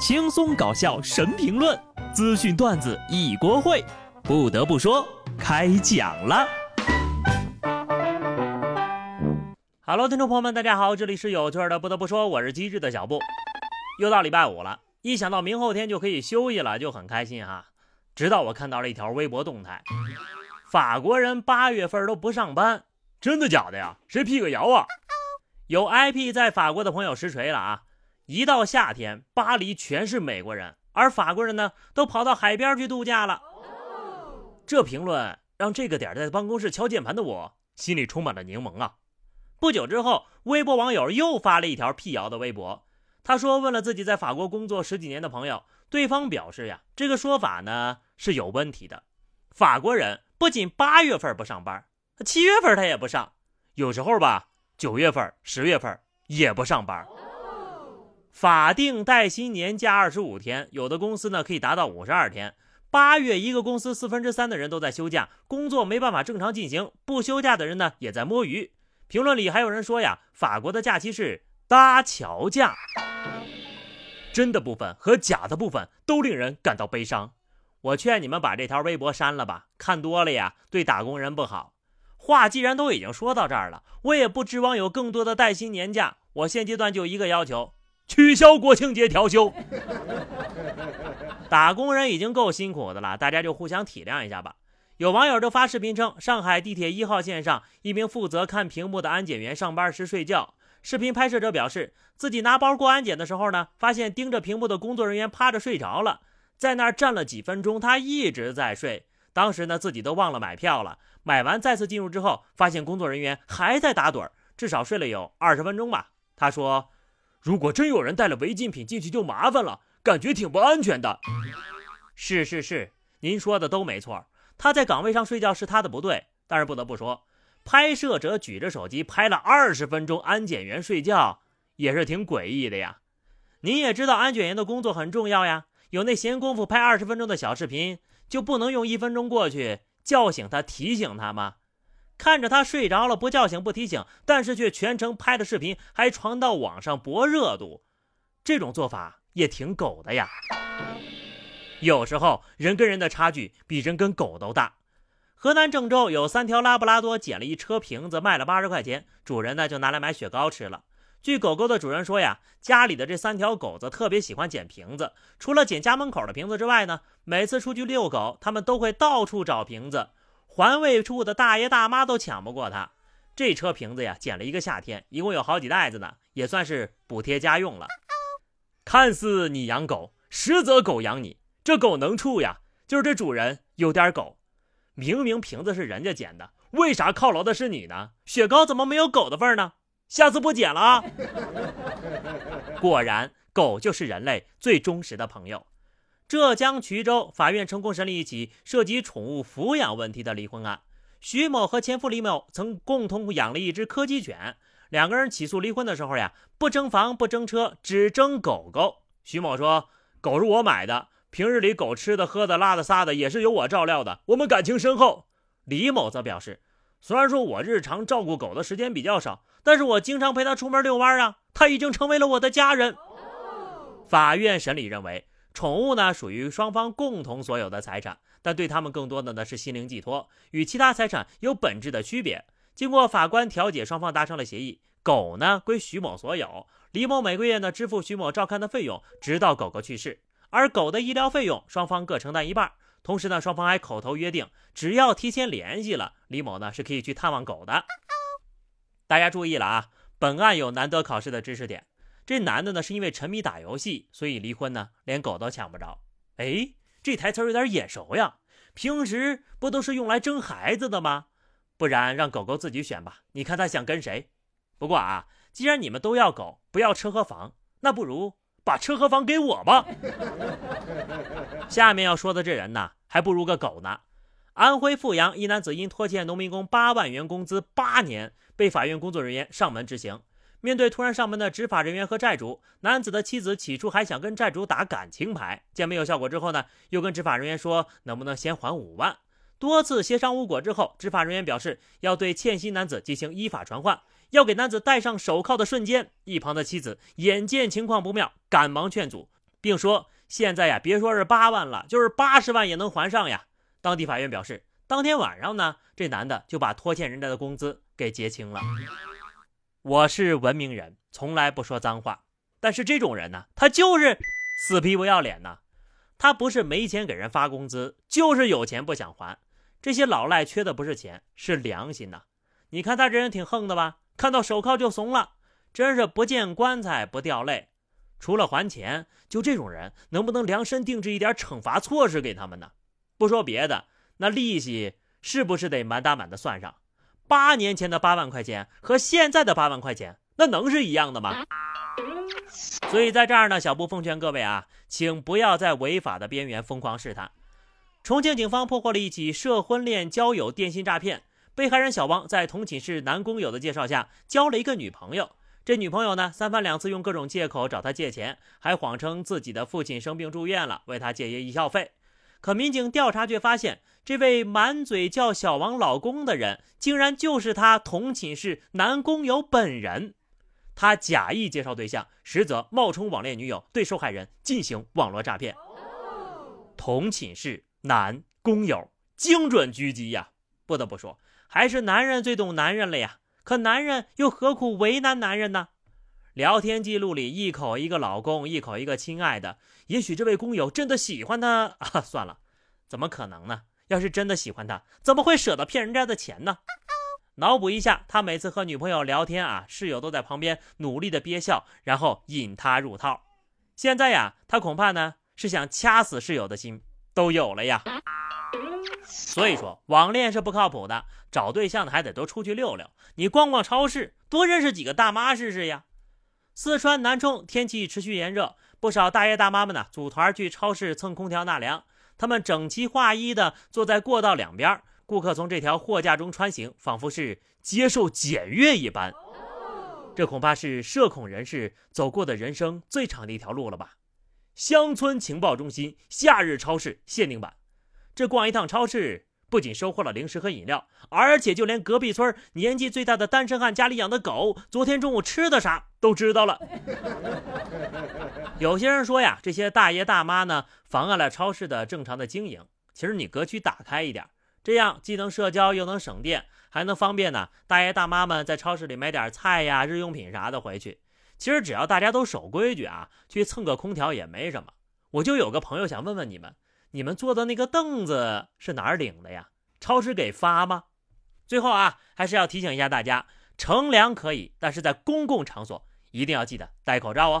轻松搞笑神评论，资讯段子一锅烩。不得不说，开讲了。Hello，听众朋友们，大家好，这里是有趣的。不得不说，我是机智的小布。又到礼拜五了，一想到明后天就可以休息了，就很开心哈。直到我看到了一条微博动态，法国人八月份都不上班，真的假的呀？谁辟个谣啊？有 IP 在法国的朋友实锤了啊！一到夏天，巴黎全是美国人，而法国人呢，都跑到海边去度假了。这评论让这个点在办公室敲键盘的我心里充满了柠檬啊！不久之后，微博网友又发了一条辟谣的微博，他说问了自己在法国工作十几年的朋友，对方表示呀，这个说法呢是有问题的。法国人不仅八月份不上班，七月份他也不上，有时候吧。九月份、十月份也不上班。法定带薪年假二十五天，有的公司呢可以达到五十二天。八月一个公司四分之三的人都在休假，工作没办法正常进行。不休假的人呢也在摸鱼。评论里还有人说呀，法国的假期是搭桥假。真的部分和假的部分都令人感到悲伤。我劝你们把这条微博删了吧，看多了呀，对打工人不好。话既然都已经说到这儿了，我也不指望有更多的带薪年假。我现阶段就一个要求：取消国庆节调休。打工人已经够辛苦的了，大家就互相体谅一下吧。有网友就发视频称，上海地铁一号线上，一名负责看屏幕的安检员上班时睡觉。视频拍摄者表示，自己拿包过安检的时候呢，发现盯着屏幕的工作人员趴着睡着了，在那儿站了几分钟，他一直在睡。当时呢，自己都忘了买票了。买完再次进入之后，发现工作人员还在打盹，至少睡了有二十分钟吧。他说：“如果真有人带了违禁品进去，就麻烦了，感觉挺不安全的。”是是是，您说的都没错。他在岗位上睡觉是他的不对，但是不得不说，拍摄者举着手机拍了二十分钟安检员睡觉，也是挺诡异的呀。您也知道安检员的工作很重要呀，有那闲工夫拍二十分钟的小视频，就不能用一分钟过去？叫醒他，提醒他吗？看着他睡着了，不叫醒，不提醒，但是却全程拍的视频，还传到网上博热度，这种做法也挺狗的呀。有时候人跟人的差距比人跟狗都大。河南郑州有三条拉布拉多捡了一车瓶子，卖了八十块钱，主人呢就拿来买雪糕吃了。据狗狗的主人说呀，家里的这三条狗子特别喜欢捡瓶子，除了捡家门口的瓶子之外呢，每次出去遛狗，他们都会到处找瓶子，环卫处的大爷大妈都抢不过他。这车瓶子呀，捡了一个夏天，一共有好几袋子呢，也算是补贴家用了。看似你养狗，实则狗养你。这狗能处呀，就是这主人有点狗。明明瓶子是人家捡的，为啥犒劳的是你呢？雪糕怎么没有狗的份呢？下次不捡了啊！果然，狗就是人类最忠实的朋友。浙江衢州法院成功审理一起涉及宠物抚养问题的离婚案。徐某和前夫李某曾共同养了一只柯基犬，两个人起诉离婚的时候呀，不争房不争车，只争狗狗。徐某说：“狗是我买的，平日里狗吃的、喝的、拉的、撒的也是由我照料的，我们感情深厚。”李某则表示。虽然说我日常照顾狗的时间比较少，但是我经常陪它出门遛弯啊，它已经成为了我的家人。法院审理认为，宠物呢属于双方共同所有的财产，但对他们更多的呢是心灵寄托，与其他财产有本质的区别。经过法官调解，双方达成了协议，狗呢归徐某所有，李某每个月呢支付徐某照看的费用，直到狗狗去世，而狗的医疗费用双方各承担一半。同时呢，双方还口头约定，只要提前联系了，李某呢是可以去探望狗的。大家注意了啊，本案有难得考试的知识点。这男的呢是因为沉迷打游戏，所以离婚呢连狗都抢不着。哎，这台词有点眼熟呀，平时不都是用来争孩子的吗？不然让狗狗自己选吧，你看他想跟谁？不过啊，既然你们都要狗，不要车和房，那不如。把车和房给我吧。下面要说的这人呢，还不如个狗呢。安徽阜阳一男子因拖欠农民工八万元工资八年，被法院工作人员上门执行。面对突然上门的执法人员和债主，男子的妻子起初还想跟债主打感情牌，见没有效果之后呢，又跟执法人员说能不能先还五万。多次协商无果之后，执法人员表示要对欠薪男子进行依法传唤。要给男子戴上手铐的瞬间，一旁的妻子眼见情况不妙，赶忙劝阻。并说现在呀，别说是八万了，就是八十万也能还上呀。当地法院表示，当天晚上呢，这男的就把拖欠人家的工资给结清了。我是文明人，从来不说脏话，但是这种人呢，他就是死皮不要脸呐。他不是没钱给人发工资，就是有钱不想还。这些老赖缺的不是钱，是良心呐。你看他这人挺横的吧？看到手铐就怂了，真是不见棺材不掉泪。除了还钱，就这种人，能不能量身定制一点惩罚措施给他们呢？不说别的，那利息是不是得满打满的算上？八年前的八万块钱和现在的八万块钱，那能是一样的吗？所以在这儿呢，小布奉劝各位啊，请不要在违法的边缘疯狂试探。重庆警方破获了一起涉婚恋交友电信诈骗，被害人小王在同寝室男工友的介绍下交了一个女朋友。这女朋友呢，三番两次用各种借口找他借钱，还谎称自己的父亲生病住院了，为他借些医药费。可民警调查却发现，这位满嘴叫小王老公的人，竟然就是他同寝室男工友本人。他假意介绍对象，实则冒充网恋女友，对受害人进行网络诈骗。同寝室男工友，精准狙击呀！不得不说，还是男人最懂男人了呀。可男人又何苦为难男人呢？聊天记录里一口一个老公，一口一个亲爱的。也许这位工友真的喜欢他啊？算了，怎么可能呢？要是真的喜欢他，怎么会舍得骗人家的钱呢？脑补一下，他每次和女朋友聊天啊，室友都在旁边努力的憋笑，然后引他入套。现在呀，他恐怕呢是想掐死室友的心都有了呀。所以说，网恋是不靠谱的，找对象的还得多出去溜溜。你逛逛超市，多认识几个大妈试试呀。四川南充天气持续炎热，不少大爷大妈们呢组团去超市蹭空调纳凉。他们整齐划一的坐在过道两边。顾客从这条货架中穿行，仿佛是接受检阅一般。这恐怕是社恐人士走过的人生最长的一条路了吧？乡村情报中心夏日超市限定版，这逛一趟超市，不仅收获了零食和饮料，而且就连隔壁村年纪最大的单身汉家里养的狗，昨天中午吃的啥都知道了。有些人说呀，这些大爷大妈呢，妨碍了超市的正常的经营。其实你格局打开一点。这样既能社交又能省电，还能方便呢。大爷大妈们在超市里买点菜呀、日用品啥的回去。其实只要大家都守规矩啊，去蹭个空调也没什么。我就有个朋友想问问你们：你们坐的那个凳子是哪儿领的呀？超市给发吗？最后啊，还是要提醒一下大家，乘凉可以，但是在公共场所一定要记得戴口罩哦。